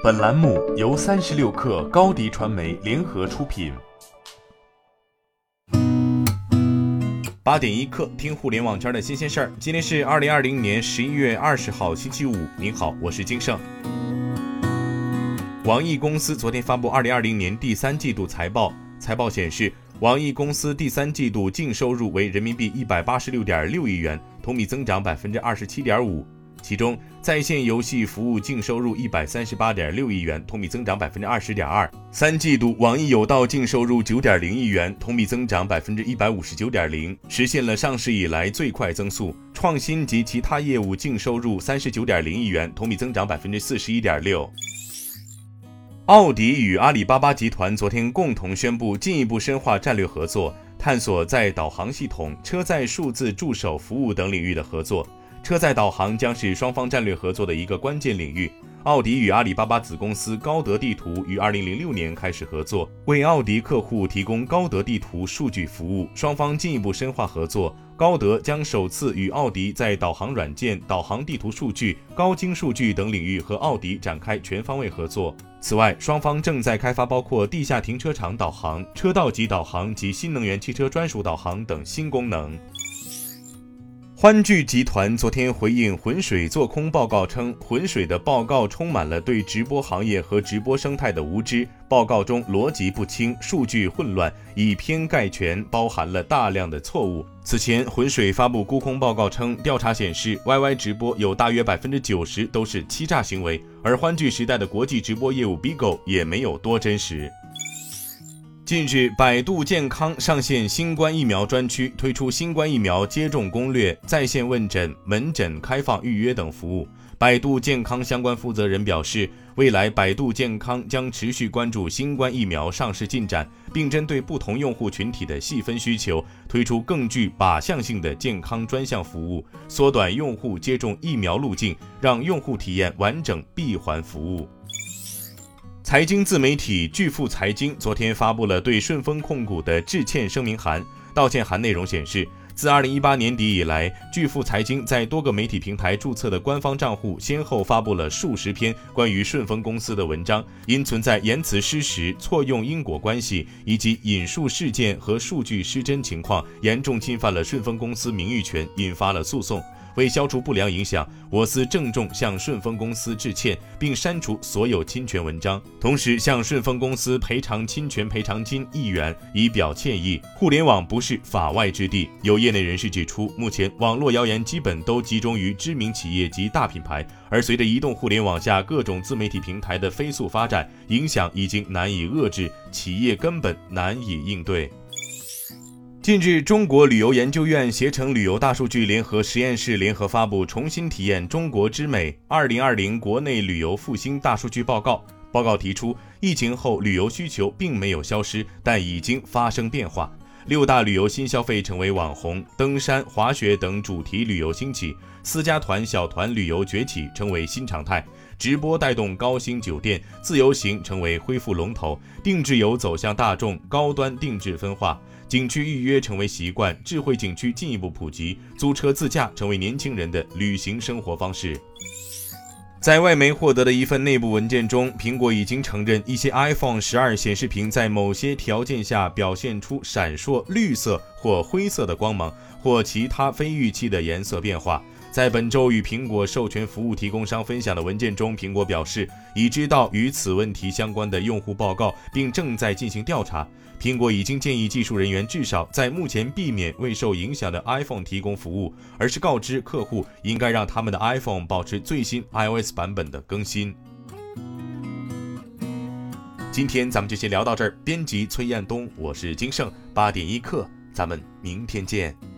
本栏目由三十六氪高低传媒联合出品。八点一刻，听互联网圈的新鲜事儿。今天是二零二零年十一月二十号，星期五。您好，我是金盛。网易公司昨天发布二零二零年第三季度财报，财报显示，网易公司第三季度净收入为人民币一百八十六点六亿元，同比增长百分之二十七点五。其中，在线游戏服务净收入一百三十八点六亿元，同比增长百分之二十点二。三季度，网易有道净收入九点零亿元，同比增长百分之一百五十九点零，实现了上市以来最快增速。创新及其他业务净收入三十九点零亿元，同比增长百分之四十一点六。奥迪与阿里巴巴集团昨天共同宣布进一步深化战略合作，探索在导航系统、车载数字助手服务等领域的合作。车载导航将是双方战略合作的一个关键领域。奥迪与阿里巴巴子公司高德地图于二零零六年开始合作，为奥迪客户提供高德地图数据服务。双方进一步深化合作，高德将首次与奥迪在导航软件、导航地图数据、高精数据等领域和奥迪展开全方位合作。此外，双方正在开发包括地下停车场导航、车道级导航及新能源汽车专属导航等新功能。欢聚集团昨天回应浑水做空报告称，浑水的报告充满了对直播行业和直播生态的无知，报告中逻辑不清，数据混乱，以偏概全，包含了大量的错误。此前，浑水发布沽空报告称，调查显示，YY 直播有大约百分之九十都是欺诈行为，而欢聚时代的国际直播业务 BIGO 也没有多真实。近日，百度健康上线新冠疫苗专区，推出新冠疫苗接种攻略、在线问诊、门诊开放预约等服务。百度健康相关负责人表示，未来百度健康将持续关注新冠疫苗上市进展，并针对不同用户群体的细分需求，推出更具靶向性的健康专项服务，缩短用户接种疫苗路径，让用户体验完整闭环服务。财经自媒体巨富财经昨天发布了对顺丰控股的致歉声明函。道歉函内容显示，自2018年底以来，巨富财经在多个媒体平台注册的官方账户先后发布了数十篇关于顺丰公司的文章，因存在言辞失实、错用因果关系以及引述事件和数据失真情况，严重侵犯了顺丰公司名誉权，引发了诉讼。为消除不良影响，我司郑重向顺丰公司致歉，并删除所有侵权文章，同时向顺丰公司赔偿侵权赔偿金一元，以表歉意。互联网不是法外之地。有业内人士指出，目前网络谣言基本都集中于知名企业及大品牌，而随着移动互联网下各种自媒体平台的飞速发展，影响已经难以遏制，企业根本难以应对。近日，中国旅游研究院携程旅游大数据联合实验室联合发布《重新体验中国之美：二零二零国内旅游复兴大数据报告》。报告提出，疫情后旅游需求并没有消失，但已经发生变化。六大旅游新消费成为网红、登山、滑雪等主题旅游兴起，私家团、小团旅游崛起，成为新常态。直播带动高星酒店，自由行成为恢复龙头，定制游走向大众，高端定制分化。景区预约成为习惯，智慧景区进一步普及，租车自驾成为年轻人的旅行生活方式。在外媒获得的一份内部文件中，苹果已经承认一些 iPhone 十二显示屏在某些条件下表现出闪烁绿色或灰色的光芒，或其他非预期的颜色变化。在本周与苹果授权服务提供商分享的文件中，苹果表示已知道与此问题相关的用户报告，并正在进行调查。苹果已经建议技术人员至少在目前避免未受影响的 iPhone 提供服务，而是告知客户应该让他们的 iPhone 保持最新 iOS 版本的更新。今天咱们就先聊到这儿。编辑崔彦东，我是金盛八点一刻，咱们明天见。